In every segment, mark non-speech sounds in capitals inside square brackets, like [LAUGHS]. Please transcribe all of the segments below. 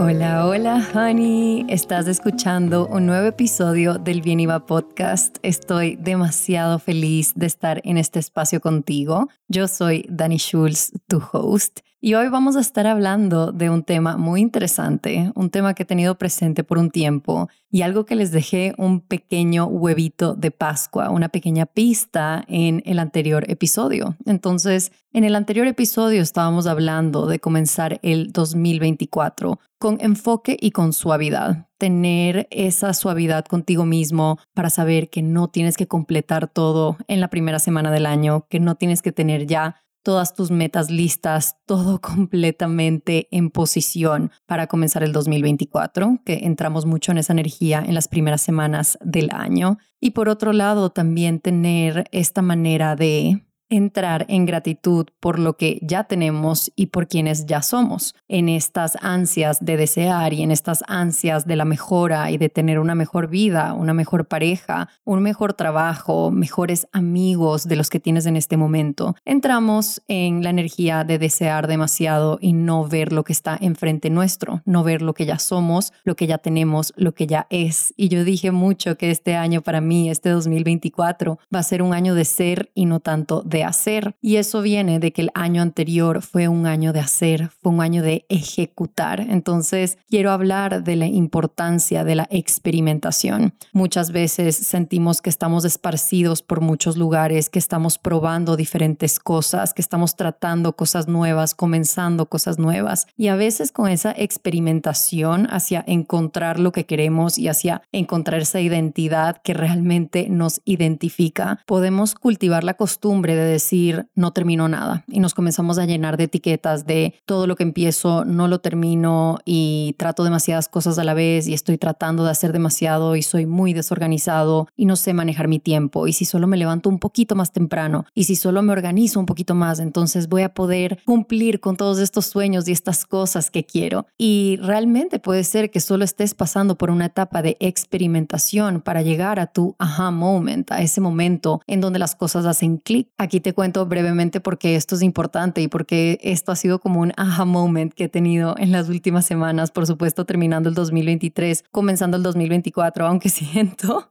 Hola, hola, honey. Estás escuchando un nuevo episodio del Bien Iba Podcast. Estoy demasiado feliz de estar en este espacio contigo. Yo soy Dani Schulz, tu host, y hoy vamos a estar hablando de un tema muy interesante, un tema que he tenido presente por un tiempo y algo que les dejé un pequeño huevito de Pascua, una pequeña pista en el anterior episodio. Entonces, en el anterior episodio estábamos hablando de comenzar el 2024 con enfoque y con suavidad. Tener esa suavidad contigo mismo para saber que no tienes que completar todo en la primera semana del año, que no tienes que tener ya todas tus metas listas, todo [LAUGHS] completamente en posición para comenzar el 2024, que entramos mucho en esa energía en las primeras semanas del año. Y por otro lado, también tener esta manera de entrar en gratitud por lo que ya tenemos y por quienes ya somos, en estas ansias de desear y en estas ansias de la mejora y de tener una mejor vida, una mejor pareja, un mejor trabajo, mejores amigos de los que tienes en este momento. Entramos en la energía de desear demasiado y no ver lo que está enfrente nuestro, no ver lo que ya somos, lo que ya tenemos, lo que ya es. Y yo dije mucho que este año para mí, este 2024, va a ser un año de ser y no tanto de hacer. Y eso viene de que el año anterior fue un año de hacer, fue un año de ejecutar. Entonces, quiero hablar de la importancia de la experimentación. Muchas veces sentimos que estamos esparcidos por muchos lugares, que estamos probando diferentes cosas, que estamos tratando cosas nuevas, comenzando cosas nuevas. Y a veces con esa experimentación hacia encontrar lo que queremos y hacia encontrar esa identidad que realmente nos identifica, podemos cultivar la costumbre de decir no termino nada y nos comenzamos a llenar de etiquetas de todo lo que empiezo no lo termino y trato demasiadas cosas a la vez y estoy tratando de hacer demasiado y soy muy desorganizado y no sé manejar mi tiempo y si solo me levanto un poquito más temprano y si solo me organizo un poquito más entonces voy a poder cumplir con todos estos sueños y estas cosas que quiero y realmente puede ser que solo estés pasando por una etapa de experimentación para llegar a tu aha moment a ese momento en donde las cosas hacen clic. Aquí te cuento brevemente porque esto es importante y porque esto ha sido como un aha moment que he tenido en las últimas semanas, por supuesto terminando el 2023, comenzando el 2024, aunque [LAUGHS] siento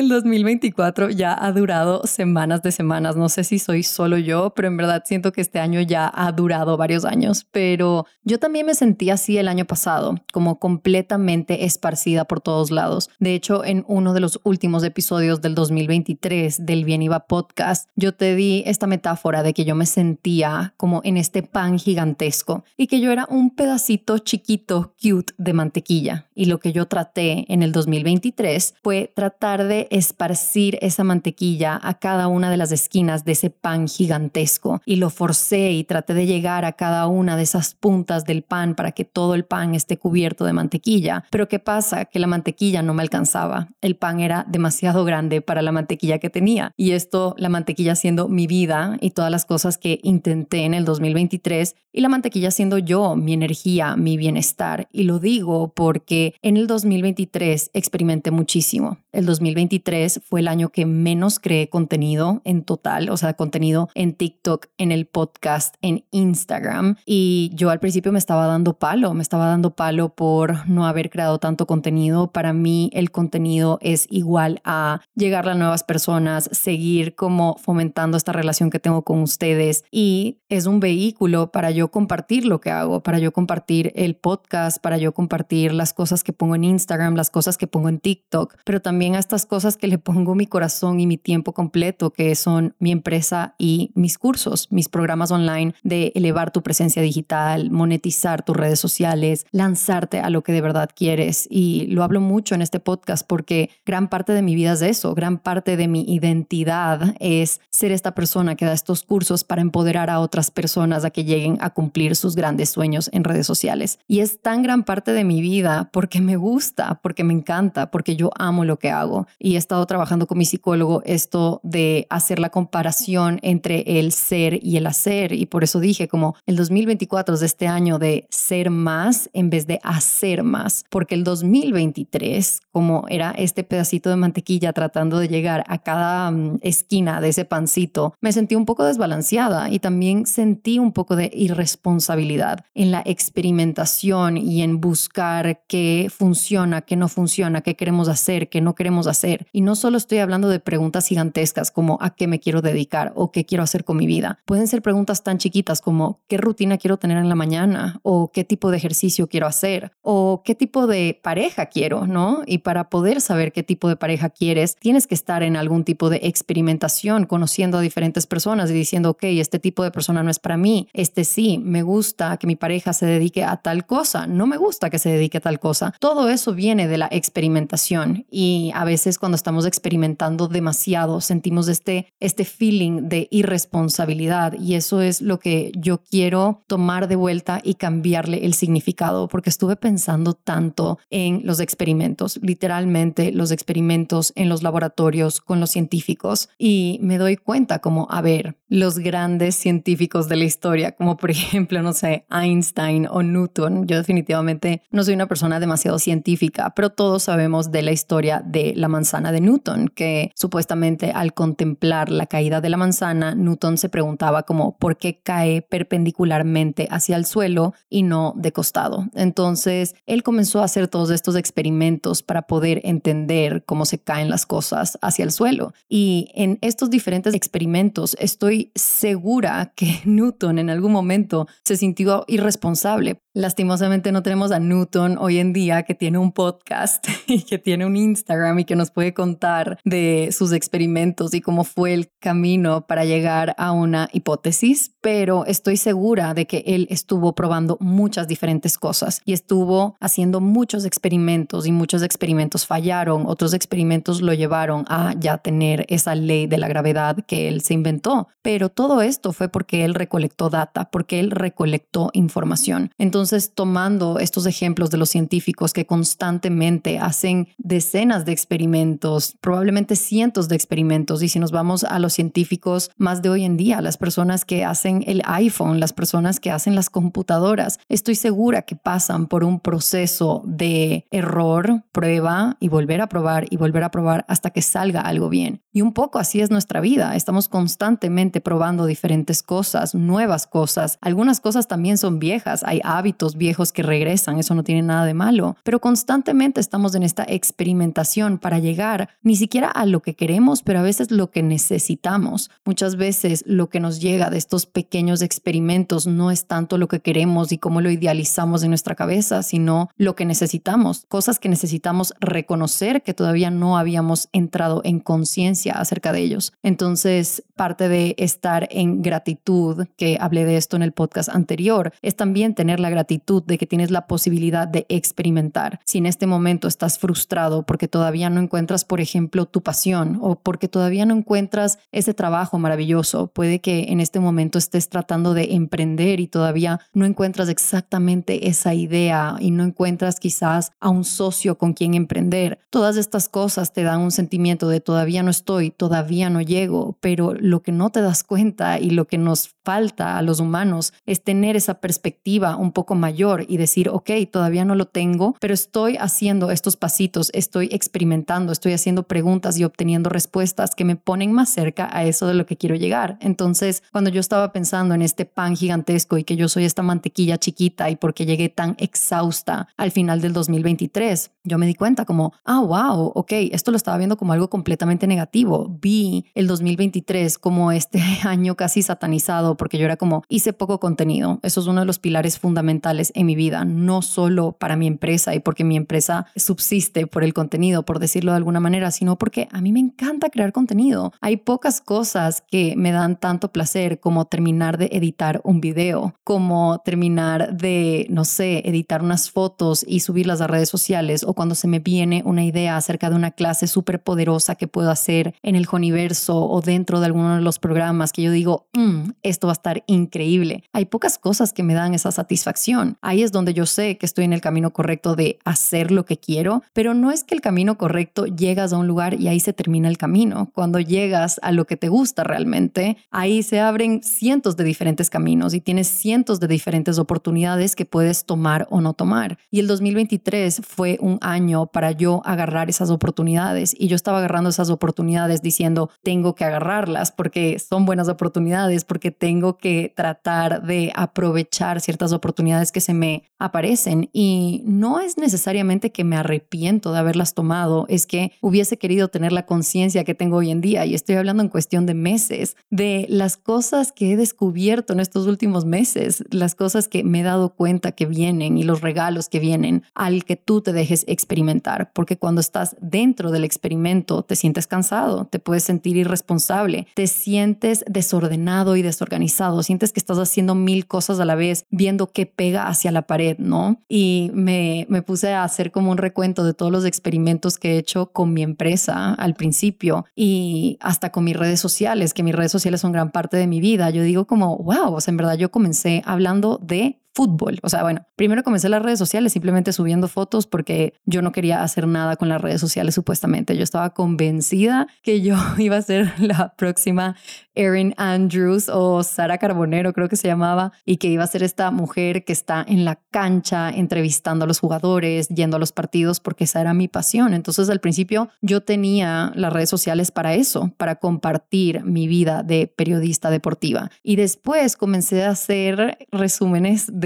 el 2024 ya ha durado semanas de semanas. No sé si soy solo yo, pero en verdad siento que este año ya ha durado varios años. Pero yo también me sentí así el año pasado, como completamente esparcida por todos lados. De hecho, en uno de los últimos episodios del 2023 del Bien Iba podcast, yo te di esta metáfora de que yo me sentía como en este pan gigantesco y que yo era un pedacito chiquito, cute de mantequilla. Y lo que yo traté en el 2023 fue tratar de esparcir esa mantequilla a cada una de las esquinas de ese pan gigantesco y lo forcé y traté de llegar a cada una de esas puntas del pan para que todo el pan esté cubierto de mantequilla. Pero ¿qué pasa? Que la mantequilla no me alcanzaba. El pan era demasiado grande para la mantequilla que tenía. Y esto, la mantequilla siendo mi vida y todas las cosas que intenté en el 2023 y la mantequilla siendo yo, mi energía, mi bienestar. Y lo digo porque en el 2023 experimenté muchísimo. El 2023 fue el año que menos creé contenido en total, o sea, contenido en TikTok, en el podcast, en Instagram. Y yo al principio me estaba dando palo, me estaba dando palo por no haber creado tanto contenido. Para mí el contenido es igual a llegar a nuevas personas, seguir como fomentando esta relación que tengo con ustedes y es un vehículo para yo compartir lo que hago, para yo compartir el podcast, para yo compartir las cosas que pongo en Instagram, las cosas que pongo en TikTok, pero también a estas cosas que le pongo mi corazón y mi tiempo completo, que son mi empresa y mis cursos, mis programas online de elevar tu presencia digital, monetizar tus redes sociales, lanzarte a lo que de verdad quieres. Y lo hablo mucho en este podcast porque gran parte de mi vida es eso, gran parte de mi identidad es ser esta persona que da estos cursos para empoderar a otras personas a que lleguen a cumplir sus grandes sueños en redes sociales. Y es tan gran parte de mi vida porque me gusta, porque me encanta, porque yo amo lo que hago. Y he estado trabajando con mi psicólogo esto de hacer la comparación entre el ser y el hacer. Y por eso dije como el 2024 es de este año de ser más en vez de hacer más, porque el 2023, como era este pedacito de mantequilla tratando de llegar a cada mm, esquina de ese pancito, me sentí un poco desbalanceada y también sentí un poco de irresponsabilidad en la experimentación y en buscar qué funciona, qué no funciona, qué queremos hacer, qué no queremos hacer. Y no solo estoy hablando de preguntas gigantescas como a qué me quiero dedicar o qué quiero hacer con mi vida. Pueden ser preguntas tan chiquitas como qué rutina quiero tener en la mañana o qué tipo de ejercicio quiero hacer o qué tipo de pareja quiero, ¿no? Y para poder saber qué tipo de pareja quieres, tienes que estar en algún tipo de experimentación, conociendo a diferentes personas y diciendo, ok, este tipo de persona no es para mí, este sí, me gusta que mi pareja se dedique a tal cosa, no me gusta que se dedique a tal cosa. Todo eso viene de la experimentación y a veces cuando estamos experimentando demasiado sentimos este, este feeling de irresponsabilidad y eso es lo que yo quiero tomar de vuelta y cambiarle el significado porque estuve pensando tanto en los experimentos, literalmente los experimentos en los laboratorios con los científicos y me doy cuenta como, a ver, los grandes científicos de la historia, como por [LAUGHS] ejemplo, no sé, Einstein o Newton, yo definitivamente no soy una persona demasiado científica, pero todos sabemos de la historia de la manzana de Newton, que supuestamente al contemplar la caída de la manzana, Newton se preguntaba como, ¿por qué cae perpendicularmente hacia el suelo y no de costado? Entonces, él comenzó a hacer todos estos experimentos para poder entender cómo se caen las cosas hacia el suelo. Y en estos diferentes experimentos estoy segura que [LAUGHS] Newton en algún momento se sintió irresponsable. Lastimosamente no tenemos a Newton hoy en día que tiene un podcast [LAUGHS] y que tiene un Instagram y que nos puede contar de sus experimentos y cómo fue el camino para llegar a una hipótesis, pero estoy segura de que él estuvo probando muchas diferentes cosas y estuvo haciendo muchos experimentos y muchos experimentos fallaron, otros experimentos lo llevaron a ya tener esa ley de la gravedad que él se inventó, pero todo esto fue porque él recolectó data, porque él recolectó información. Entonces, tomando estos ejemplos de los científicos que constantemente hacen decenas de experimentos, probablemente cientos de experimentos, y si nos vamos a los científicos más de hoy en día, las personas que hacen el iPhone, las personas que hacen las computadoras, estoy segura que pasan por un proceso de error, prueba y volver a probar y volver a probar hasta que salga algo bien. Y un poco así es nuestra vida, estamos constantemente probando diferentes cosas, nuevas cosas. Algunas cosas también son viejas, hay hábitos viejos que regresan, eso no tiene nada de malo, pero constantemente estamos en esta experimentación para llegar ni siquiera a lo que queremos, pero a veces lo que necesitamos. Muchas veces lo que nos llega de estos pequeños experimentos no es tanto lo que queremos y cómo lo idealizamos en nuestra cabeza, sino lo que necesitamos, cosas que necesitamos reconocer que todavía no habíamos entrado en conciencia acerca de ellos. Entonces, parte de estar en gratitud, que hablé de esto en el podcast anterior, es también tener la gratitud de que tienes la posibilidad de experimentar. Si en este momento estás frustrado porque todavía no encuentras, por ejemplo, tu pasión o porque todavía no encuentras ese trabajo maravilloso, puede que en este momento estés tratando de emprender y todavía no encuentras exactamente esa idea y no encuentras quizás a un socio con quien emprender. Todas estas cosas te dan un sentimiento de todavía no estoy, todavía no llego, pero lo que no te das cuenta y lo que nos falta a los humanos es tener esa perspectiva un poco mayor y decir, ok, todavía no lo tengo, pero estoy haciendo estos pasitos, estoy experimentando, estoy haciendo preguntas y obteniendo respuestas que me ponen más cerca a eso de lo que quiero llegar. Entonces, cuando yo estaba pensando en este pan gigantesco y que yo soy esta mantequilla chiquita y porque llegué tan exhausta al final del 2023, yo me di cuenta como, ah, wow, ok, esto lo estaba viendo como algo completamente negativo. Vi el 2023 como este [LAUGHS] año casi satanizado porque yo era como, hice poco contenido. Eso es uno de los pilares fundamentales en mi vida, no solo para mi empresa y porque mi empresa subsiste por el contenido, por decirlo de alguna manera, sino porque a mí me encanta crear contenido. Hay pocas cosas que me dan tanto placer como terminar de editar un video, como terminar de, no sé, editar unas fotos y subirlas a redes sociales o cuando se me viene una idea acerca de una clase súper poderosa que puedo hacer en el universo o dentro de alguno de los programas que yo digo, mm, esto esto va a estar increíble. Hay pocas cosas que me dan esa satisfacción. Ahí es donde yo sé que estoy en el camino correcto de hacer lo que quiero, pero no es que el camino correcto llegas a un lugar y ahí se termina el camino. Cuando llegas a lo que te gusta realmente, ahí se abren cientos de diferentes caminos y tienes cientos de diferentes oportunidades que puedes tomar o no tomar. Y el 2023 fue un año para yo agarrar esas oportunidades y yo estaba agarrando esas oportunidades diciendo, tengo que agarrarlas porque son buenas oportunidades, porque tengo que tratar de aprovechar ciertas oportunidades que se me aparecen. Y no es necesariamente que me arrepiento de haberlas tomado, es que hubiese querido tener la conciencia que tengo hoy en día. Y estoy hablando en cuestión de meses, de las cosas que he descubierto en estos últimos meses, las cosas que me he dado cuenta que vienen y los regalos que vienen al que tú te dejes experimentar. Porque cuando estás dentro del experimento, te sientes cansado, te puedes sentir irresponsable, te sientes desordenado y desorganizado, sientes que estás haciendo mil cosas a la vez, viendo qué pega hacia la pared, ¿no? Y me, me puse a hacer como un recuento de todos los experimentos que he hecho con mi empresa al principio y hasta con mis redes sociales, que mis redes sociales son gran parte de mi vida. Yo digo como, wow, o sea, en verdad yo comencé hablando de fútbol. O sea, bueno, primero comencé las redes sociales simplemente subiendo fotos porque yo no quería hacer nada con las redes sociales supuestamente. Yo estaba convencida que yo [LAUGHS] iba a ser la próxima Erin Andrews o Sara Carbonero, creo que se llamaba, y que iba a ser esta mujer que está en la cancha entrevistando a los jugadores, yendo a los partidos, porque esa era mi pasión. Entonces, al principio yo tenía las redes sociales para eso, para compartir mi vida de periodista deportiva. Y después comencé a hacer resúmenes de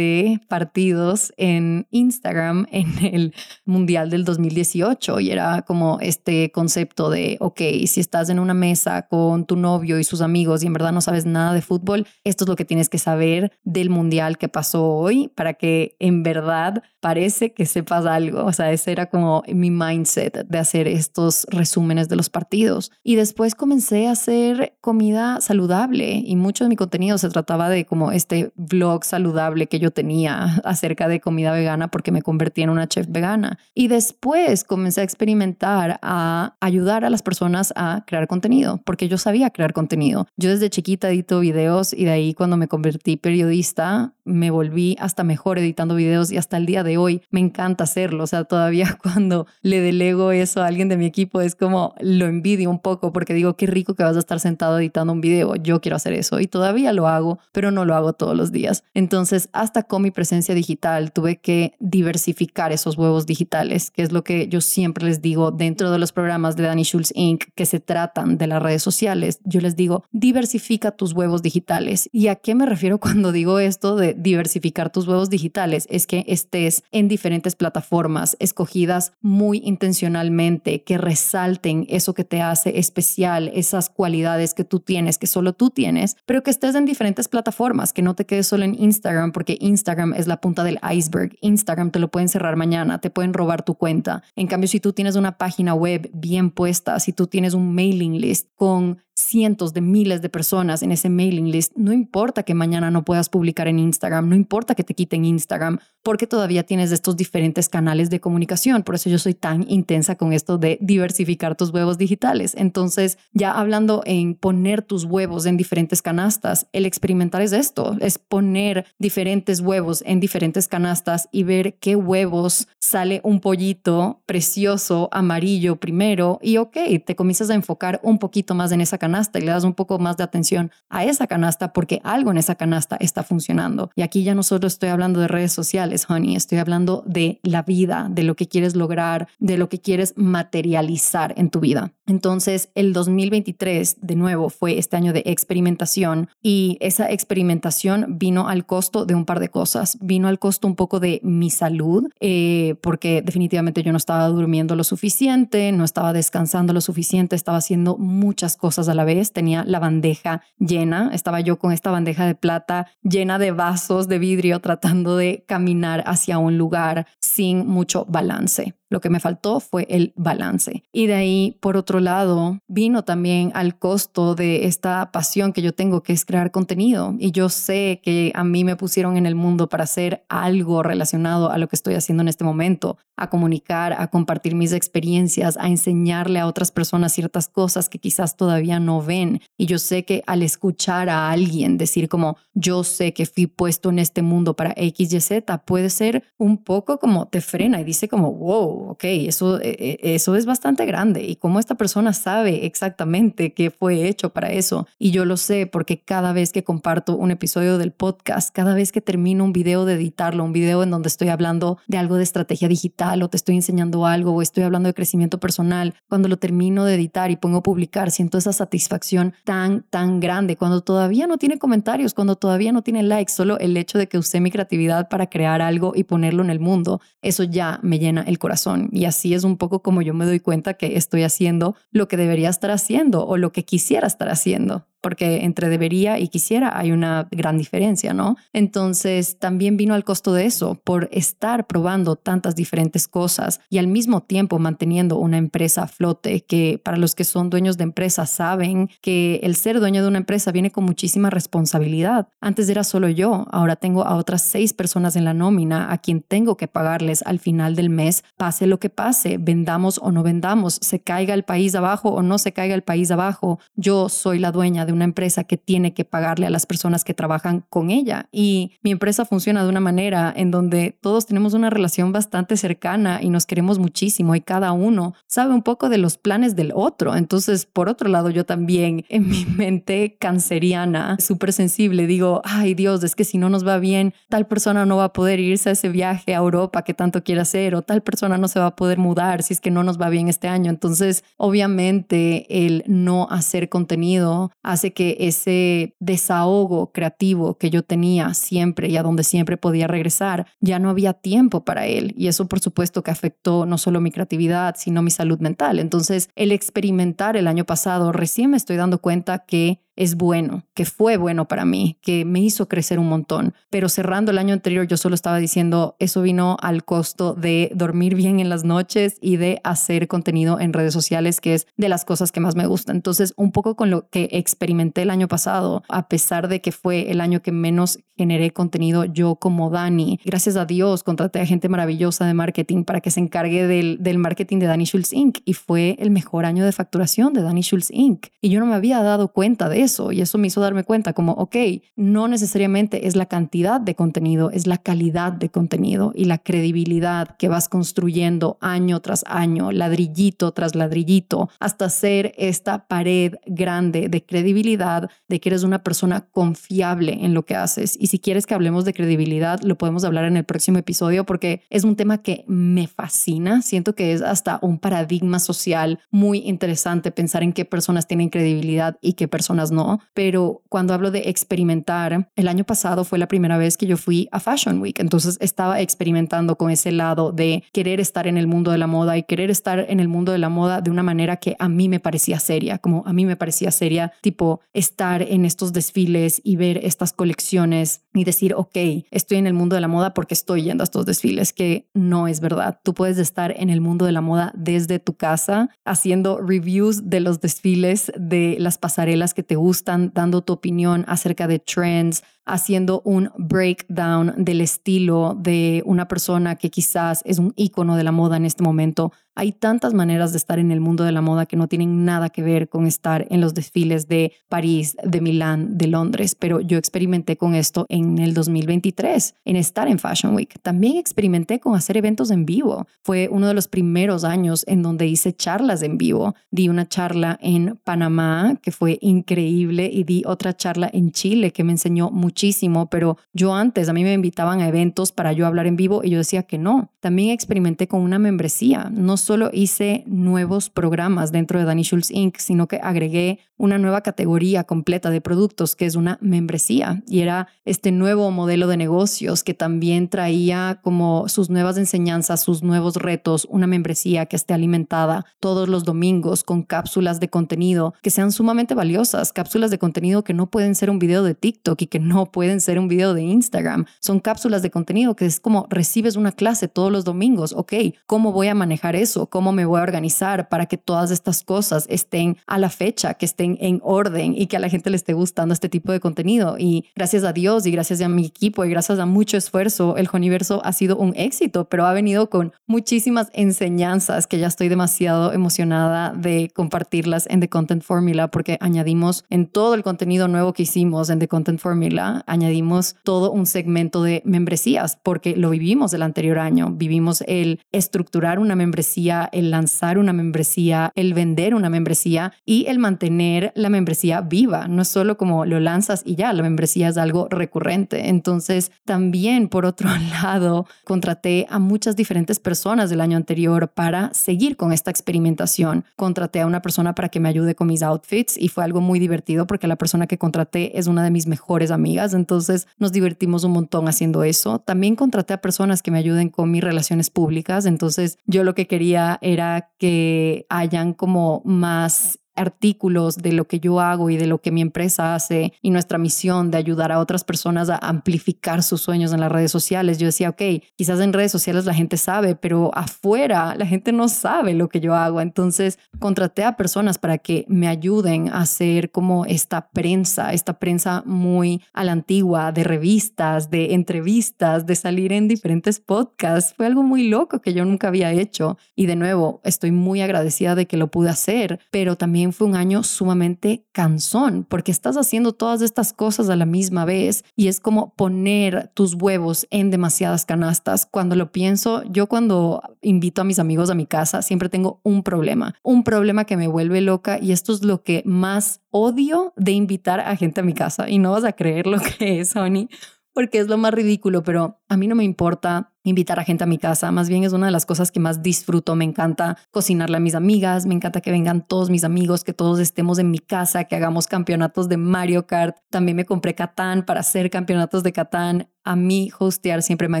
partidos en Instagram [LAUGHS] en el Mundial del 2018 y era como este concepto de, ok, si estás en una mesa con tu novio y sus amigos, y en verdad no sabes nada de fútbol, esto es lo que tienes que saber del mundial que pasó hoy para que en verdad parece que sepas algo. O sea, ese era como mi mindset de hacer estos resúmenes de los partidos. Y después comencé a hacer comida saludable y mucho de mi contenido se trataba de como este vlog saludable que yo tenía acerca de comida vegana porque me convertí en una chef vegana. Y después comencé a experimentar a ayudar a las personas a crear contenido porque yo sabía crear contenido. Yo desde chiquita edito videos y de ahí cuando me convertí periodista me volví hasta mejor editando videos y hasta el día de hoy me encanta hacerlo. O sea, todavía [LAUGHS] cuando le delego eso a alguien de mi equipo es como lo envidio un poco porque digo, qué rico que vas a estar sentado editando un video. Yo quiero hacer eso y todavía lo hago, pero no lo hago todos los días. Entonces, hasta con mi presencia digital tuve que diversificar esos huevos digitales, que es lo que yo siempre les digo dentro de los programas de Danny Schulz Inc. que se tratan de las redes sociales. Yo les digo, diversifica tus huevos digitales. ¿Y a qué me refiero [LAUGHS] cuando digo esto de diversificar tus huevos digitales? Es que estés en diferentes plataformas escogidas muy intencionalmente, que resalten eso que te hace especial, esas cualidades que tú tienes, que solo tú tienes, pero que estés en diferentes plataformas, que no te quedes solo en Instagram, porque Instagram es la punta del iceberg. Instagram te lo pueden cerrar mañana, te pueden robar tu cuenta. En cambio, si tú tienes una página web bien puesta, si tú tienes un mailing list con cientos de miles de personas en ese mailing list, no importa que mañana no puedas publicar en Instagram, no importa que te quiten Instagram, porque todavía tienes estos diferentes canales de comunicación. Por eso yo soy tan intensa con esto de diversificar tus huevos digitales. Entonces, ya hablando en poner tus huevos en diferentes canastas, el experimentar es esto, es poner diferentes huevos en diferentes canastas y ver qué huevos sale un pollito precioso, amarillo primero y ok, te comienzas a enfocar un poquito más en esa canasta canasta y le das un poco más de atención a esa canasta porque algo en esa canasta está funcionando. Y aquí ya no solo estoy hablando de redes sociales, honey, estoy hablando de la vida, de lo que quieres lograr, de lo que quieres materializar en tu vida. Entonces, el 2023, de nuevo, fue este año de experimentación y esa experimentación vino al costo de un par de cosas. Vino al costo un poco de mi salud, eh, porque definitivamente yo no estaba durmiendo lo suficiente, no estaba descansando lo suficiente, estaba haciendo muchas cosas a la vez. Tenía la bandeja llena, estaba yo con esta bandeja de plata llena de vasos de vidrio tratando de caminar hacia un lugar sin mucho balance. Lo que me faltó fue el balance. Y de ahí, por otro lado, vino también al costo de esta pasión que yo tengo, que es crear contenido. Y yo sé que a mí me pusieron en el mundo para hacer algo relacionado a lo que estoy haciendo en este momento, a comunicar, a compartir mis experiencias, a enseñarle a otras personas ciertas cosas que quizás todavía no ven. Y yo sé que al escuchar a alguien decir como yo sé que fui puesto en este mundo para X, Y, Z, puede ser un poco como te frena y dice como, wow, ok, eso, e, e, eso es bastante grande. Y cómo esta persona sabe exactamente qué fue hecho para eso. Y yo lo sé porque cada vez que comparto un episodio del podcast, cada vez que termino un video de editarlo, un video en donde estoy hablando de algo de estrategia digital o te estoy enseñando algo o estoy hablando de crecimiento personal, cuando lo termino de editar y pongo a publicar, siento esa satisfacción tan, tan grande. Cuando todavía no tiene comentarios, cuando todavía no tiene likes, solo el hecho de que usé mi creatividad para crear algo y ponerlo en el mundo, eso ya me llena el corazón. Y así es un poco como yo me doy cuenta que estoy haciendo lo que debería estar haciendo o lo que quisiera estar haciendo porque entre debería y quisiera hay una gran diferencia, ¿no? Entonces también vino al costo de eso, por estar probando tantas diferentes cosas y al mismo tiempo manteniendo una empresa a flote, que para los que son dueños de empresas saben que el ser dueño de una empresa viene con muchísima responsabilidad. Antes era solo yo, ahora tengo a otras seis personas en la nómina a quien tengo que pagarles al final del mes, pase lo que pase, vendamos o no vendamos, se caiga el país abajo o no se caiga el país abajo, yo soy la dueña de una empresa que tiene que pagarle a las personas que trabajan con ella. Y mi empresa funciona de una manera en donde todos tenemos una relación bastante cercana y nos queremos muchísimo y cada uno sabe un poco de los planes del otro. Entonces, por otro lado, yo también [LAUGHS] en mi mente canceriana, súper sensible, digo, ay Dios, es que si no nos va bien, tal persona no va a poder irse a ese viaje a Europa que tanto quiere hacer o tal persona no se va a poder mudar si es que no nos va bien este año. Entonces, obviamente, el no hacer contenido hace que ese desahogo creativo que yo tenía siempre y a donde siempre podía regresar, ya no había tiempo para él. Y eso por supuesto que afectó no solo mi creatividad, sino mi salud mental. Entonces, el experimentar el año pasado, recién me estoy dando cuenta que es bueno, que fue bueno para mí, que me hizo crecer un montón. Pero cerrando el año anterior yo solo estaba diciendo, eso vino al costo de dormir bien en las noches y de hacer contenido en redes sociales, que es de las cosas que más me gustan. Entonces, un poco con lo que experimenté el año pasado, a pesar de que fue el año que menos generé contenido yo como Dani, gracias a Dios contraté a gente maravillosa de marketing para que se encargue del, del marketing de Dani Schultz Inc. Y fue el mejor año de facturación de Dani Schultz Inc. Y yo no me había dado cuenta de eso y eso me hizo darme cuenta como, ok, no necesariamente es la cantidad de contenido, es la calidad de contenido y la credibilidad que vas construyendo año tras año, ladrillito tras ladrillito, hasta ser esta pared grande de credibilidad, de que eres una persona confiable en lo que haces. Y si quieres que hablemos de credibilidad, lo podemos hablar en el próximo episodio porque es un tema que me fascina. Siento que es hasta un paradigma social muy interesante pensar en qué personas tienen credibilidad y qué personas no pero cuando hablo de experimentar, el año pasado fue la primera vez que yo fui a Fashion Week, entonces estaba experimentando con ese lado de querer estar en el mundo de la moda y querer estar en el mundo de la moda de una manera que a mí me parecía seria, como a mí me parecía seria, tipo estar en estos desfiles y ver estas colecciones y decir, ok, estoy en el mundo de la moda porque estoy yendo a estos desfiles, que no es verdad. Tú puedes estar en el mundo de la moda desde tu casa haciendo reviews de los desfiles, de las pasarelas que te gustan dando tu opinión acerca de trends, haciendo un breakdown del estilo de una persona que quizás es un icono de la moda en este momento. Hay tantas maneras de estar en el mundo de la moda que no tienen nada que ver con estar en los desfiles de París, de Milán, de Londres, pero yo experimenté con esto en el 2023, en estar en Fashion Week. También experimenté con hacer eventos en vivo. Fue uno de los primeros años en donde hice charlas en vivo. Di una charla en Panamá que fue increíble y di otra charla en Chile que me enseñó mucho muchísimo, pero yo antes a mí me invitaban a eventos para yo hablar en vivo y yo decía que no. También experimenté con una membresía. No solo hice nuevos programas dentro de Danny Schultz Inc., sino que agregué una nueva categoría completa de productos que es una membresía y era este nuevo modelo de negocios que también traía como sus nuevas enseñanzas, sus nuevos retos, una membresía que esté alimentada todos los domingos con cápsulas de contenido que sean sumamente valiosas, cápsulas de contenido que no pueden ser un video de TikTok y que no pueden ser un video de Instagram. Son cápsulas de contenido que es como recibes una clase todos los domingos. Ok, ¿cómo voy a manejar eso? ¿Cómo me voy a organizar para que todas estas cosas estén a la fecha, que estén en orden y que a la gente le esté gustando este tipo de contenido? Y gracias a Dios y gracias a mi equipo y gracias a mucho esfuerzo, el Joniverso ha sido un éxito, pero ha venido con muchísimas enseñanzas que ya estoy demasiado emocionada de compartirlas en The Content Formula porque añadimos en todo el contenido nuevo que hicimos en The Content Formula, añadimos todo un segmento de membresías porque lo vivimos el anterior año. Vivimos el estructurar una membresía, el lanzar una membresía, el vender una membresía y el mantener la membresía viva. No es solo como lo lanzas y ya, la membresía es algo recurrente. Entonces, también por otro [LAUGHS] lado, contraté a muchas diferentes personas del año anterior para seguir con esta experimentación. Contraté a una persona para que me ayude con mis outfits y fue algo muy divertido porque la persona que contraté es una de mis mejores amigas. Entonces, nos divertimos un montón haciendo eso. También contraté a personas que me ayuden con mis relaciones públicas. Entonces, yo lo que quería era que hayan como más artículos de lo que yo hago y de lo que mi empresa hace y nuestra misión de ayudar a otras personas a amplificar sus sueños en las redes sociales. Yo decía, ok, quizás en redes sociales la gente sabe, pero afuera la gente no sabe lo que yo hago. Entonces contraté a personas para que me ayuden a hacer como esta prensa, esta prensa muy a la antigua de revistas, de entrevistas, de salir en diferentes podcasts. Fue algo muy loco que yo nunca había hecho. Y de nuevo, estoy muy agradecida de que lo pude hacer, pero también fue un año sumamente cansón porque estás haciendo todas estas cosas a la misma vez y es como poner tus huevos en demasiadas canastas. Cuando lo pienso, yo cuando invito a mis amigos a mi casa siempre tengo un problema, un problema que me vuelve loca y esto es lo que más odio de invitar a gente a mi casa y no vas a creer lo que es, Sony, porque es lo más ridículo, pero a mí no me importa invitar a gente a mi casa. Más bien es una de las cosas que más disfruto. Me encanta cocinarle a mis amigas, me encanta que vengan todos mis amigos, que todos estemos en mi casa, que hagamos campeonatos de Mario Kart. También me compré Catán para hacer campeonatos de Catán. A mí hostear siempre me ha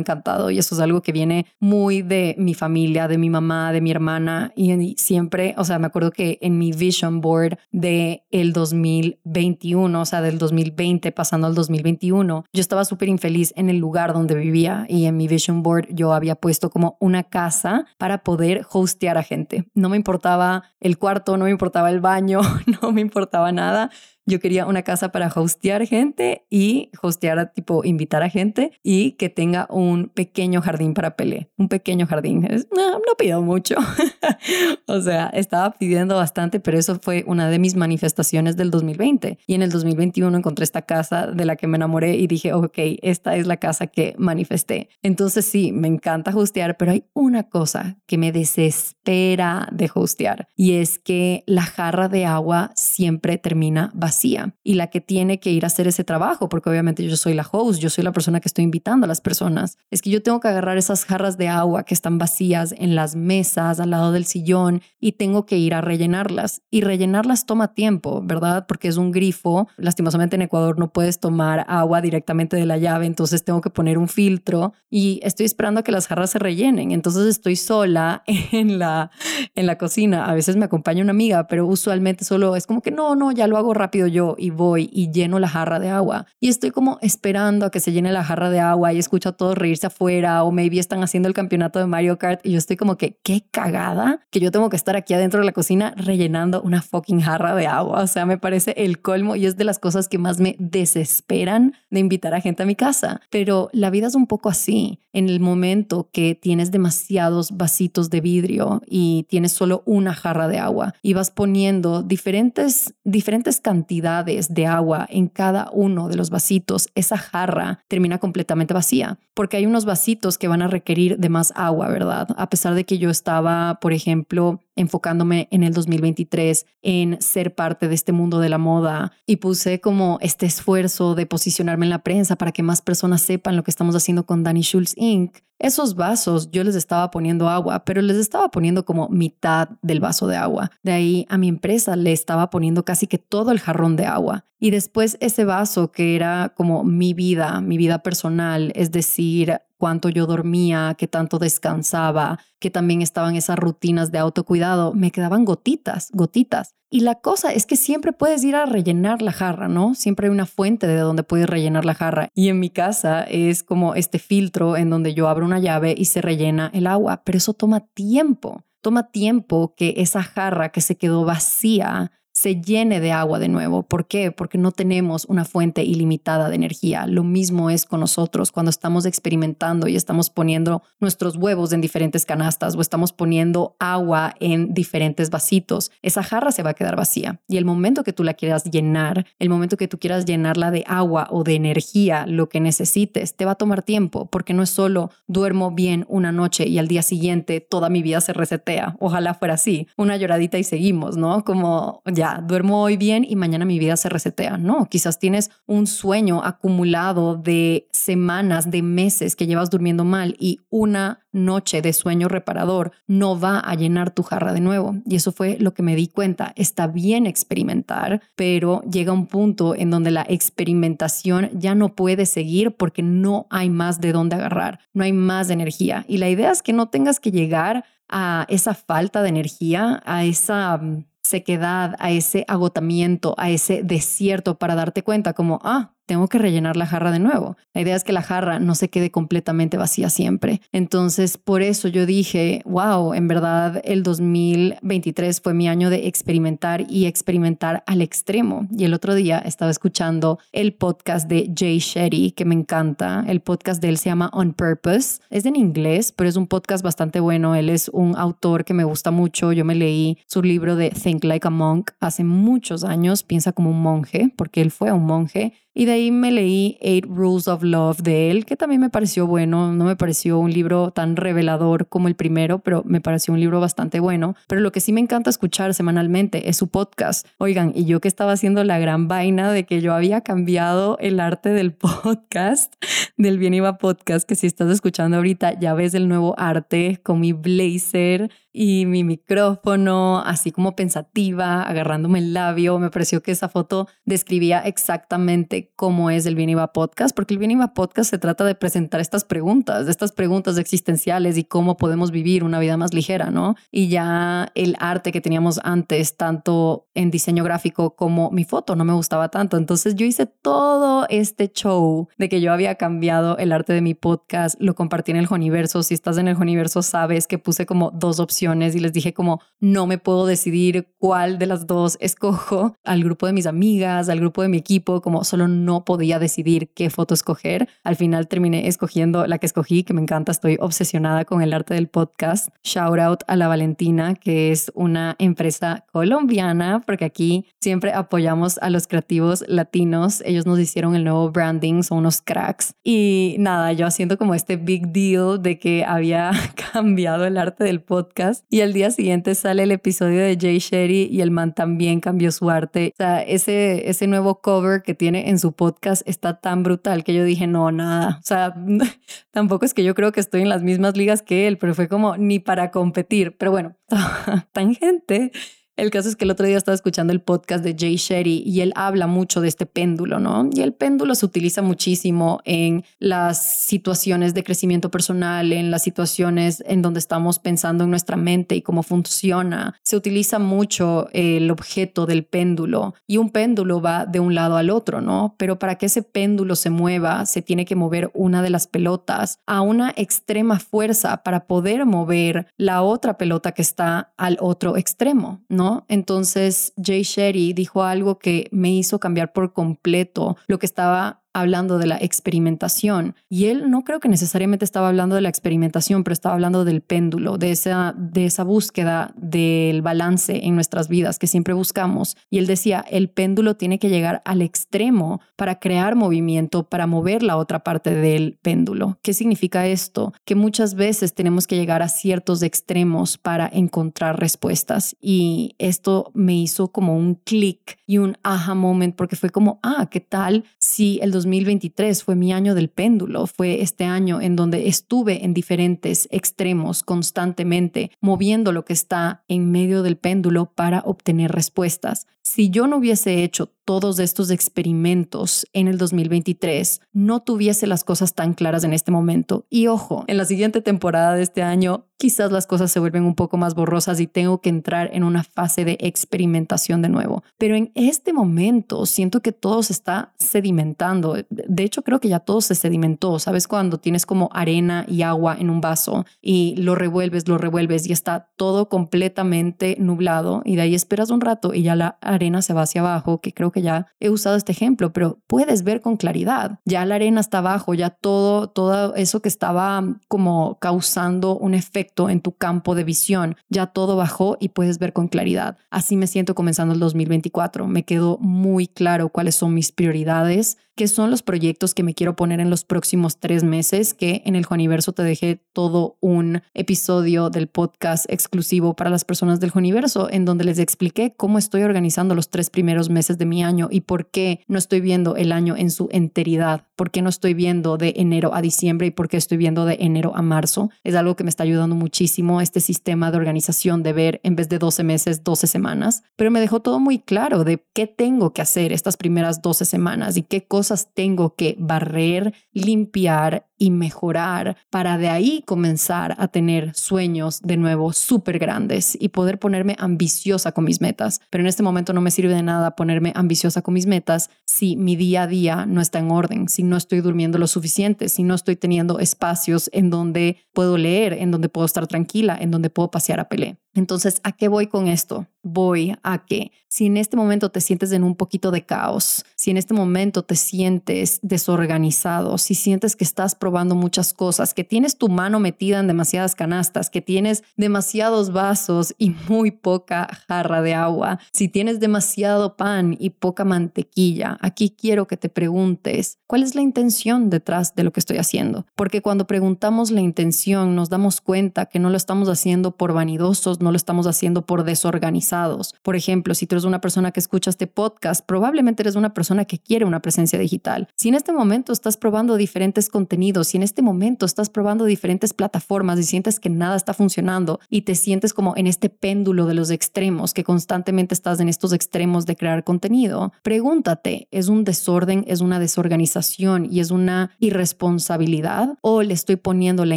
encantado y eso es algo que viene muy de mi familia, de mi mamá, de mi hermana y siempre, o sea, me acuerdo que en mi vision board de el 2021, o sea, del 2020 pasando al 2021, yo estaba súper infeliz en el lugar donde vivía y en mi vision board yo había puesto como una casa para poder hostear a gente. No me importaba el cuarto, no me importaba el baño, [LAUGHS] no me importaba nada. Yo quería una casa para hostear gente y hostear, tipo, invitar a gente y que tenga un pequeño jardín para pelea. Un pequeño jardín. No, no pido mucho. [LAUGHS] o sea, estaba pidiendo bastante, pero eso fue una de mis manifestaciones del 2020. Y en el 2021 encontré esta casa de la que me enamoré y dije, ok, esta es la casa que manifesté. Entonces sí, me encanta hostear, pero hay una cosa que me desespera de hostear y es que la jarra de agua siempre termina vacía y la que tiene que ir a hacer ese trabajo, porque obviamente yo soy la host, yo soy la persona que estoy invitando a las personas, es que yo tengo que agarrar esas jarras de agua que están vacías en las mesas, al lado del sillón, y tengo que ir a rellenarlas. Y rellenarlas toma tiempo, ¿verdad? Porque es un grifo. Lastimosamente en Ecuador no puedes tomar agua directamente de la llave, entonces tengo que poner un filtro y estoy esperando a que las jarras se rellenen. Entonces estoy sola [LAUGHS] en la, en la cocina. A veces me acompaña una amiga, pero usualmente solo es como que no, no, ya lo hago rápido yo y voy y lleno la jarra de agua y estoy como esperando a que se llene la jarra de agua y escucho a todos reírse afuera o maybe están haciendo el campeonato de Mario Kart y yo estoy como que qué cagada que yo tengo que estar aquí adentro de la cocina rellenando una fucking jarra de agua. O sea, me parece el colmo y es de las cosas que más me desesperan de invitar a gente a mi casa. Pero la vida es un poco así. En el momento que tienes demasiados vasitos de vidrio y tienes solo una jarra de agua y vas poniendo diferentes, diferentes cantidades de agua en cada uno de los vasitos, esa jarra termina completamente vacía, porque hay unos vasitos que van a requerir de más agua, ¿verdad? A pesar de que yo estaba, por ejemplo, enfocándome en el 2023 en ser parte de este mundo de la moda y puse como este esfuerzo de posicionarme en la prensa para que más personas sepan lo que estamos haciendo con Danny Schulz Inc. Esos vasos yo les estaba poniendo agua, pero les estaba poniendo como mitad del vaso de agua. De ahí a mi empresa le estaba poniendo casi que todo el jarrón de agua. Y después ese vaso que era como mi vida, mi vida personal, es decir, cuánto yo dormía, qué tanto descansaba, que también estaban esas rutinas de autocuidado, me quedaban gotitas, gotitas. Y la cosa es que siempre puedes ir a rellenar la jarra, ¿no? Siempre hay una fuente de donde puedes rellenar la jarra. Y en mi casa es como este filtro en donde yo abro una llave y se rellena el agua, pero eso toma tiempo. Toma tiempo que esa jarra que se quedó vacía se llene de agua de nuevo. ¿Por qué? Porque no tenemos una fuente ilimitada de energía. Lo mismo es con nosotros cuando estamos experimentando y estamos poniendo nuestros huevos en diferentes canastas o estamos poniendo agua en diferentes vasitos. Esa jarra se va a quedar vacía y el momento que tú la quieras llenar, el momento que tú quieras llenarla de agua o de energía, lo que necesites, te va a tomar tiempo porque no es solo duermo bien una noche y al día siguiente toda mi vida se resetea. Ojalá fuera así, una lloradita y seguimos, ¿no? Como ya duermo hoy bien y mañana mi vida se resetea. No, quizás tienes un sueño acumulado de semanas, de meses que llevas durmiendo mal y una noche de sueño reparador no va a llenar tu jarra de nuevo. Y eso fue lo que me di cuenta. Está bien experimentar, pero llega un punto en donde la experimentación ya no puede seguir porque no hay más de dónde agarrar, no hay más energía. Y la idea es que no tengas que llegar a esa falta de energía, a esa mm, sequedad, a ese agotamiento, a ese desierto para darte cuenta como, ah, tengo que rellenar la jarra de nuevo. La idea es que la jarra no se quede completamente vacía siempre. Entonces, por eso yo dije, wow, en verdad el 2023 fue mi año de experimentar y experimentar al extremo. Y el otro día estaba escuchando el podcast de Jay Shetty, que me encanta. El podcast de él se llama On Purpose. Es en inglés, pero es un podcast bastante bueno. Él es un autor que me gusta mucho. Yo me leí su libro de Think Like a Monk hace muchos años. Piensa como un monje, porque él fue un monje y de ahí me leí Eight Rules of Love de él, que también me pareció bueno. No me pareció un libro tan revelador como el primero, pero me pareció un libro bastante bueno. Pero lo que sí me encanta escuchar semanalmente es su podcast. Oigan, y yo que estaba haciendo la gran vaina de que yo había cambiado el arte del [LAUGHS] podcast, del Bien Iba Podcast, que si estás escuchando ahorita ya ves el nuevo arte con mi blazer y mi micrófono, así como pensativa, agarrándome el labio. Me pareció que esa foto describía exactamente cómo es el Bien Iba Podcast, porque el Bien Iba Podcast se trata de presentar estas preguntas, de estas preguntas existenciales y cómo podemos vivir una vida más ligera, ¿no? Y ya el arte que teníamos antes, tanto en diseño gráfico como mi foto, no me gustaba tanto. Entonces yo hice todo este show de que yo había cambiado el arte de mi podcast, lo compartí en el Joniverso. Si estás en el Joniverso, sabes que puse como dos opciones y les dije como no me puedo decidir cuál de las dos escojo [LAUGHS] al grupo de mis amigas, al grupo de mi equipo, como solo no podía decidir qué foto escoger. Al final terminé escogiendo la que escogí, que me encanta, estoy obsesionada con el arte del podcast. Shout out a la Valentina, que es una empresa colombiana, porque aquí siempre apoyamos a los creativos latinos. Ellos nos hicieron el nuevo branding, son unos cracks. Y nada, yo haciendo como este big deal de que había [LAUGHS] cambiado el arte del podcast y al día siguiente sale el episodio de Jay Sherry y el man también cambió su arte. O sea, ese, ese nuevo cover que tiene en su podcast está tan brutal que yo dije, no, nada. O sea, [LAUGHS] tampoco es que yo creo que estoy en las mismas ligas que él, pero fue como ni para competir. Pero bueno, [LAUGHS] tangente. El caso es que el otro día estaba escuchando el podcast de Jay Shetty y él habla mucho de este péndulo, ¿no? Y el péndulo se utiliza muchísimo en las situaciones de crecimiento personal, en las situaciones en donde estamos pensando en nuestra mente y cómo funciona. Se utiliza mucho el objeto del péndulo y un péndulo va de un lado al otro, ¿no? Pero para que ese péndulo se mueva, se tiene que mover una de las pelotas a una extrema fuerza para poder mover la otra pelota que está al otro extremo, ¿no? Entonces Jay Sherry dijo algo que me hizo cambiar por completo lo que estaba hablando de la experimentación y él no creo que necesariamente estaba hablando de la experimentación, pero estaba hablando del péndulo, de esa, de esa búsqueda del balance en nuestras vidas que siempre buscamos. Y él decía, el péndulo tiene que llegar al extremo para crear movimiento, para mover la otra parte del péndulo. ¿Qué significa esto? Que muchas veces tenemos que llegar a ciertos extremos para encontrar respuestas y esto me hizo como un clic y un aha moment porque fue como, ah, ¿qué tal si el 2023 fue mi año del péndulo, fue este año en donde estuve en diferentes extremos constantemente, moviendo lo que está en medio del péndulo para obtener respuestas. Si yo no hubiese hecho todos estos experimentos en el 2023, no tuviese las cosas tan claras en este momento. Y ojo, en la siguiente temporada de este año, quizás las cosas se vuelven un poco más borrosas y tengo que entrar en una fase de experimentación de nuevo. Pero en este momento siento que todo se está sedimentando. De hecho, creo que ya todo se sedimentó. ¿Sabes? Cuando tienes como arena y agua en un vaso y lo revuelves, lo revuelves y está todo completamente nublado y de ahí esperas un rato y ya la arena se va hacia abajo, que creo que ya he usado este ejemplo, pero puedes ver con claridad. Ya la arena está abajo, ya todo, todo eso que estaba como causando un efecto en tu campo de visión, ya todo bajó y puedes ver con claridad. Así me siento comenzando el 2024. Me quedó muy claro cuáles son mis prioridades, qué son los proyectos que me quiero poner en los próximos tres meses, que en el Juaniverso te dejé todo un episodio del podcast exclusivo para las personas del Juaniverso, en donde les expliqué cómo estoy organizando los tres primeros meses de mi año y por qué no estoy viendo el año en su enteridad, por qué no estoy viendo de enero a diciembre y por qué estoy viendo de enero a marzo. Es algo que me está ayudando muchísimo este sistema de organización de ver en vez de 12 meses, 12 semanas, pero me dejó todo muy claro de qué tengo que hacer estas primeras 12 semanas y qué cosas tengo que barrer, limpiar y mejorar para de ahí comenzar a tener sueños de nuevo súper grandes y poder ponerme ambiciosa con mis metas. Pero en este momento no me sirve de nada ponerme ambiciosa con mis metas si mi día a día no está en orden, si no estoy durmiendo lo suficiente, si no estoy teniendo espacios en donde puedo leer, en donde puedo estar tranquila, en donde puedo pasear a Pelé. Entonces, ¿a qué voy con esto? Voy a que si en este momento te sientes en un poquito de caos, si en este momento te sientes desorganizado, si sientes que estás probando muchas cosas, que tienes tu mano metida en demasiadas canastas, que tienes demasiados vasos y muy poca jarra de agua, si tienes demasiado pan y poca mantequilla, aquí quiero que te preguntes, ¿cuál es la intención detrás de lo que estoy haciendo? Porque cuando preguntamos la intención nos damos cuenta que no lo estamos haciendo por vanidosos, no lo estamos haciendo por desorganizados. Por ejemplo, si tú eres una persona que escucha este podcast, probablemente eres una persona que quiere una presencia digital. Si en este momento estás probando diferentes contenidos, si en este momento estás probando diferentes plataformas y sientes que nada está funcionando y te sientes como en este péndulo de los extremos, que constantemente estás en estos extremos de crear contenido, pregúntate, ¿es un desorden, es una desorganización y es una irresponsabilidad? ¿O le estoy poniendo la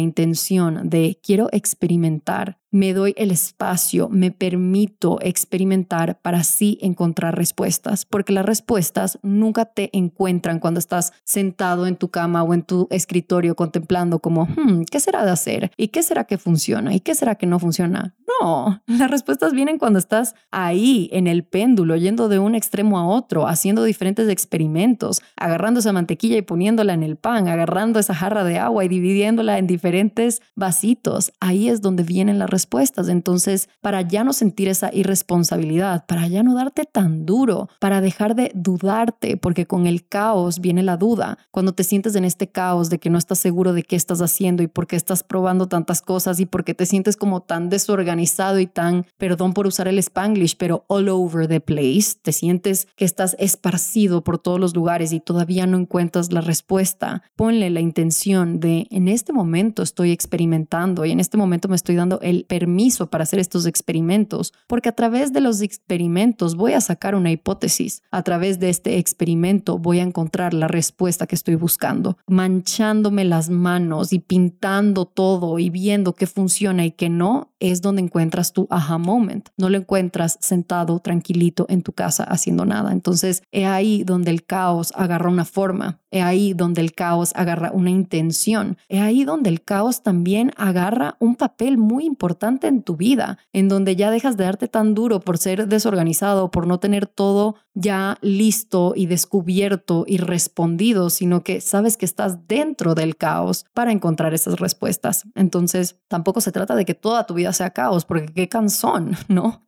intención de quiero experimentar me doy el espacio, me permito experimentar para así encontrar respuestas, porque las respuestas nunca te encuentran cuando estás sentado en tu cama o en tu escritorio contemplando como, hmm, ¿qué será de hacer? ¿Y qué será que funciona? ¿Y qué será que no funciona? No, [LAUGHS] las respuestas vienen cuando estás ahí en el péndulo, yendo de un extremo a otro, haciendo diferentes experimentos, agarrando esa mantequilla y poniéndola en el pan, agarrando esa jarra de agua y dividiéndola en diferentes vasitos. Ahí es donde vienen las respuestas respuestas. Entonces, para ya no sentir esa irresponsabilidad, para ya no darte tan duro, para dejar de dudarte, porque con el caos viene la duda. Cuando te sientes en este caos de que no estás seguro de qué estás haciendo y por qué estás probando tantas cosas y por qué te sientes como tan desorganizado y tan, perdón por usar el spanglish, pero all over the place, te sientes que estás esparcido por todos los lugares y todavía no encuentras la respuesta, ponle la intención de en este momento estoy experimentando y en este momento me estoy dando el permiso para hacer estos experimentos, porque a través de los experimentos voy a sacar una hipótesis. A través de este experimento voy a encontrar la respuesta que estoy buscando, manchándome las manos y pintando todo y viendo qué funciona y qué no, es donde encuentras tu aha moment. No lo encuentras sentado tranquilito en tu casa haciendo nada. Entonces, es ahí donde el caos agarra una forma, es ahí donde el caos agarra una intención, es ahí donde el caos también agarra un papel muy importante en tu vida, en donde ya dejas de darte tan duro por ser desorganizado, por no tener todo ya listo y descubierto y respondido, sino que sabes que estás dentro del caos para encontrar esas respuestas. Entonces, tampoco se trata de que toda tu vida sea caos, porque qué cansón, [LAUGHS] ¿no?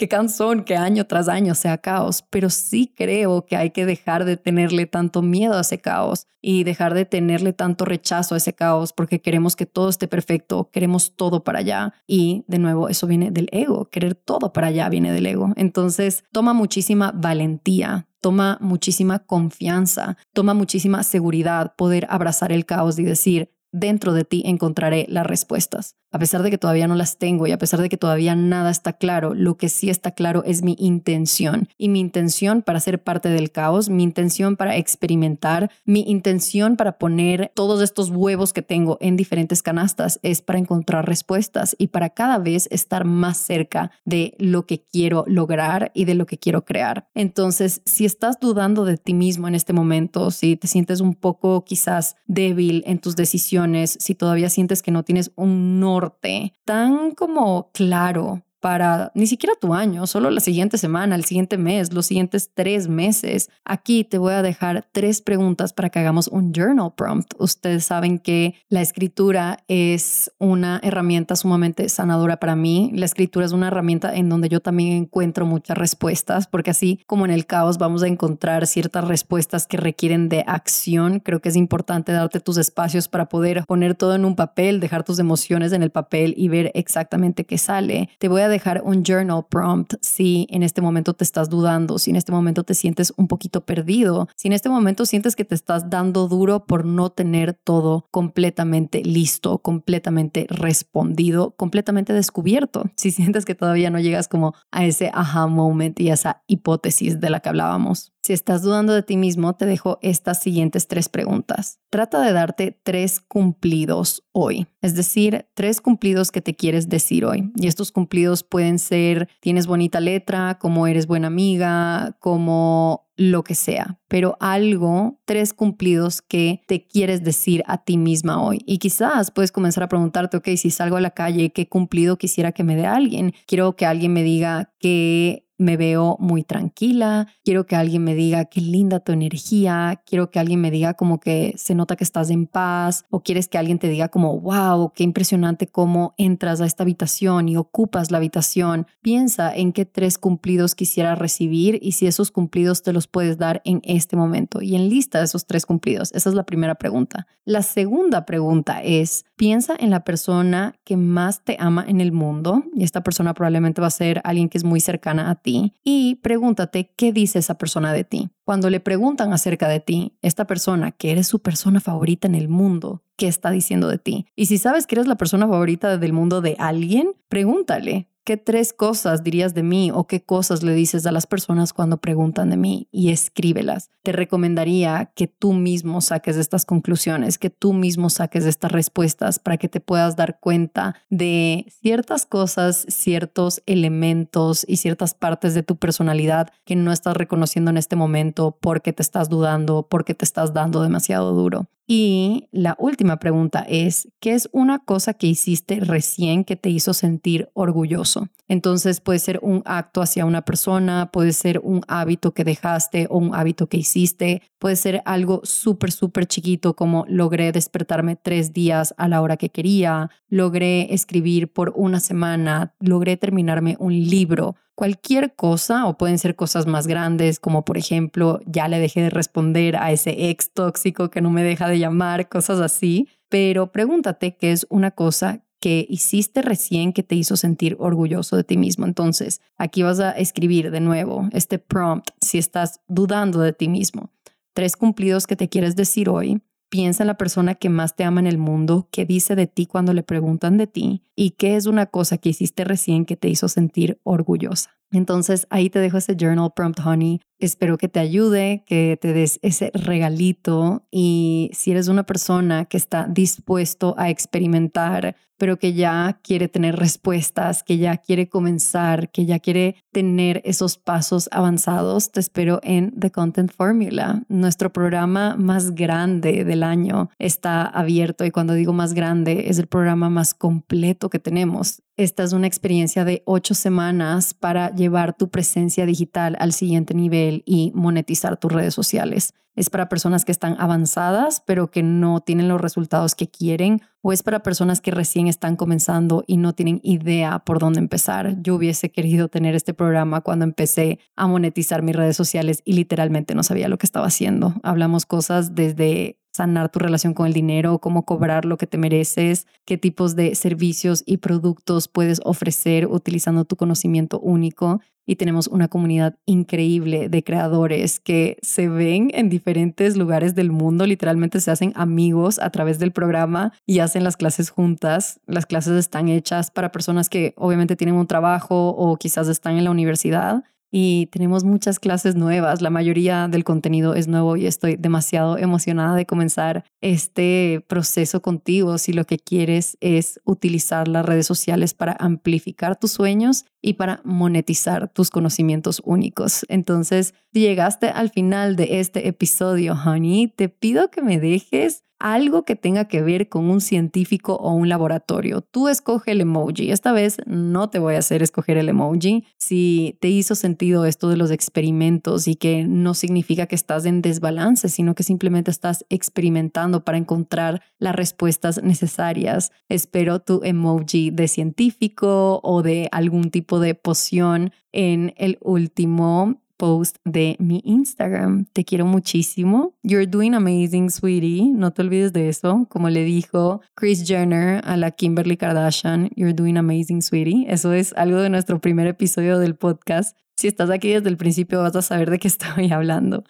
qué cansón que año tras año sea caos, pero sí creo que hay que dejar de tenerle tanto miedo a ese caos y dejar de tenerle tanto rechazo a ese caos porque queremos que todo esté perfecto, queremos todo para allá y de nuevo eso viene del ego, querer todo para allá viene del ego. Entonces toma muchísima valentía toma muchísima confianza, toma muchísima seguridad poder abrazar el caos y decir, dentro de ti encontraré las respuestas a pesar de que todavía no las tengo y a pesar de que todavía nada está claro, lo que sí está claro es mi intención. Y mi intención para ser parte del caos, mi intención para experimentar, mi intención para poner todos estos huevos que tengo en diferentes canastas es para encontrar respuestas y para cada vez estar más cerca de lo que quiero lograr y de lo que quiero crear. Entonces, si estás dudando de ti mismo en este momento, si te sientes un poco quizás débil en tus decisiones, si todavía sientes que no tienes un no tan como claro para ni siquiera tu año, solo la siguiente semana, el siguiente mes, los siguientes tres meses. Aquí te voy a dejar tres preguntas para que hagamos un journal prompt. Ustedes saben que la escritura es una herramienta sumamente sanadora para mí. La escritura es una herramienta en donde yo también encuentro muchas respuestas, porque así como en el caos vamos a encontrar ciertas respuestas que requieren de acción, creo que es importante darte tus espacios para poder poner todo en un papel, dejar tus emociones en el papel y ver exactamente qué sale. Te voy a dejar un journal prompt si en este momento te estás dudando, si en este momento te sientes un poquito perdido, si en este momento sientes que te estás dando duro por no tener todo completamente listo, completamente respondido, completamente descubierto, si sientes que todavía no llegas como a ese aha moment y esa hipótesis de la que hablábamos. Si estás dudando de ti mismo, te dejo estas siguientes tres preguntas. Trata de darte tres cumplidos hoy, es decir, tres cumplidos que te quieres decir hoy. Y estos cumplidos pueden ser, tienes bonita letra, como eres buena amiga, como lo que sea, pero algo, tres cumplidos que te quieres decir a ti misma hoy. Y quizás puedes comenzar a preguntarte, ok, si salgo a la calle, ¿qué cumplido quisiera que me dé alguien? Quiero que alguien me diga que me veo muy tranquila, quiero que alguien me diga qué linda tu energía, quiero que alguien me diga como que se nota que estás en paz o quieres que alguien te diga como, wow, qué impresionante cómo entras a esta habitación y ocupas la habitación. Piensa en qué tres cumplidos quisieras recibir y si esos cumplidos te los puedes dar en este momento y en lista esos tres cumplidos. Esa es la primera pregunta. La segunda pregunta es, piensa en la persona que más te ama en el mundo y esta persona probablemente va a ser alguien que es muy cercana a ti y pregúntate qué dice esa persona de ti. Cuando le preguntan acerca de ti, esta persona que eres su persona favorita en el mundo, ¿qué está diciendo de ti? Y si sabes que eres la persona favorita del mundo de alguien, pregúntale, ¿Qué tres cosas dirías de mí o qué cosas le dices a las personas cuando preguntan de mí y escríbelas? Te recomendaría que tú mismo saques estas conclusiones, que tú mismo saques estas respuestas para que te puedas dar cuenta de ciertas cosas, ciertos elementos y ciertas partes de tu personalidad que no estás reconociendo en este momento porque te estás dudando, porque te estás dando demasiado duro. Y la última pregunta es, ¿qué es una cosa que hiciste recién que te hizo sentir orgulloso? Entonces puede ser un acto hacia una persona, puede ser un hábito que dejaste o un hábito que hiciste, puede ser algo súper, súper chiquito como logré despertarme tres días a la hora que quería, logré escribir por una semana, logré terminarme un libro cualquier cosa o pueden ser cosas más grandes como por ejemplo ya le dejé de responder a ese ex tóxico que no me deja de llamar, cosas así, pero pregúntate qué es una cosa que hiciste recién que te hizo sentir orgulloso de ti mismo. Entonces, aquí vas a escribir de nuevo este prompt si estás dudando de ti mismo. Tres cumplidos que te quieres decir hoy. Piensa en la persona que más te ama en el mundo, qué dice de ti cuando le preguntan de ti y qué es una cosa que hiciste recién que te hizo sentir orgullosa. Entonces ahí te dejo ese journal prompt, honey. Espero que te ayude, que te des ese regalito y si eres una persona que está dispuesto a experimentar pero que ya quiere tener respuestas, que ya quiere comenzar, que ya quiere tener esos pasos avanzados, te espero en The Content Formula. Nuestro programa más grande del año está abierto y cuando digo más grande es el programa más completo que tenemos. Esta es una experiencia de ocho semanas para llevar tu presencia digital al siguiente nivel y monetizar tus redes sociales. Es para personas que están avanzadas, pero que no tienen los resultados que quieren, o es para personas que recién están comenzando y no tienen idea por dónde empezar. Yo hubiese querido tener este programa cuando empecé a monetizar mis redes sociales y literalmente no sabía lo que estaba haciendo. Hablamos cosas desde sanar tu relación con el dinero, cómo cobrar lo que te mereces, qué tipos de servicios y productos puedes ofrecer utilizando tu conocimiento único. Y tenemos una comunidad increíble de creadores que se ven en diferentes lugares del mundo, literalmente se hacen amigos a través del programa y hacen las clases juntas. Las clases están hechas para personas que obviamente tienen un trabajo o quizás están en la universidad y tenemos muchas clases nuevas. La mayoría del contenido es nuevo y estoy demasiado emocionada de comenzar este proceso contigo si lo que quieres es utilizar las redes sociales para amplificar tus sueños y para monetizar tus conocimientos únicos. Entonces, llegaste al final de este episodio, honey, te pido que me dejes algo que tenga que ver con un científico o un laboratorio. Tú escoge el emoji. Esta vez no te voy a hacer escoger el emoji. Si te hizo sentido esto de los experimentos y que no significa que estás en desbalance, sino que simplemente estás experimentando para encontrar las respuestas necesarias. Espero tu emoji de científico o de algún tipo de poción en el último post de mi Instagram. Te quiero muchísimo. You're doing amazing, sweetie. No te olvides de eso. Como le dijo Chris Jenner a la Kimberly Kardashian, you're doing amazing, sweetie. Eso es algo de nuestro primer episodio del podcast. Si estás aquí desde el principio vas a saber de qué [LAUGHS] estoy hablando.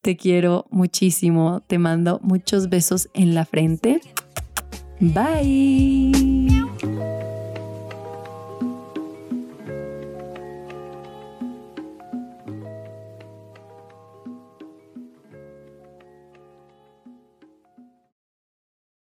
Te quiero muchísimo. Te mando muchos besos en la frente. Bye.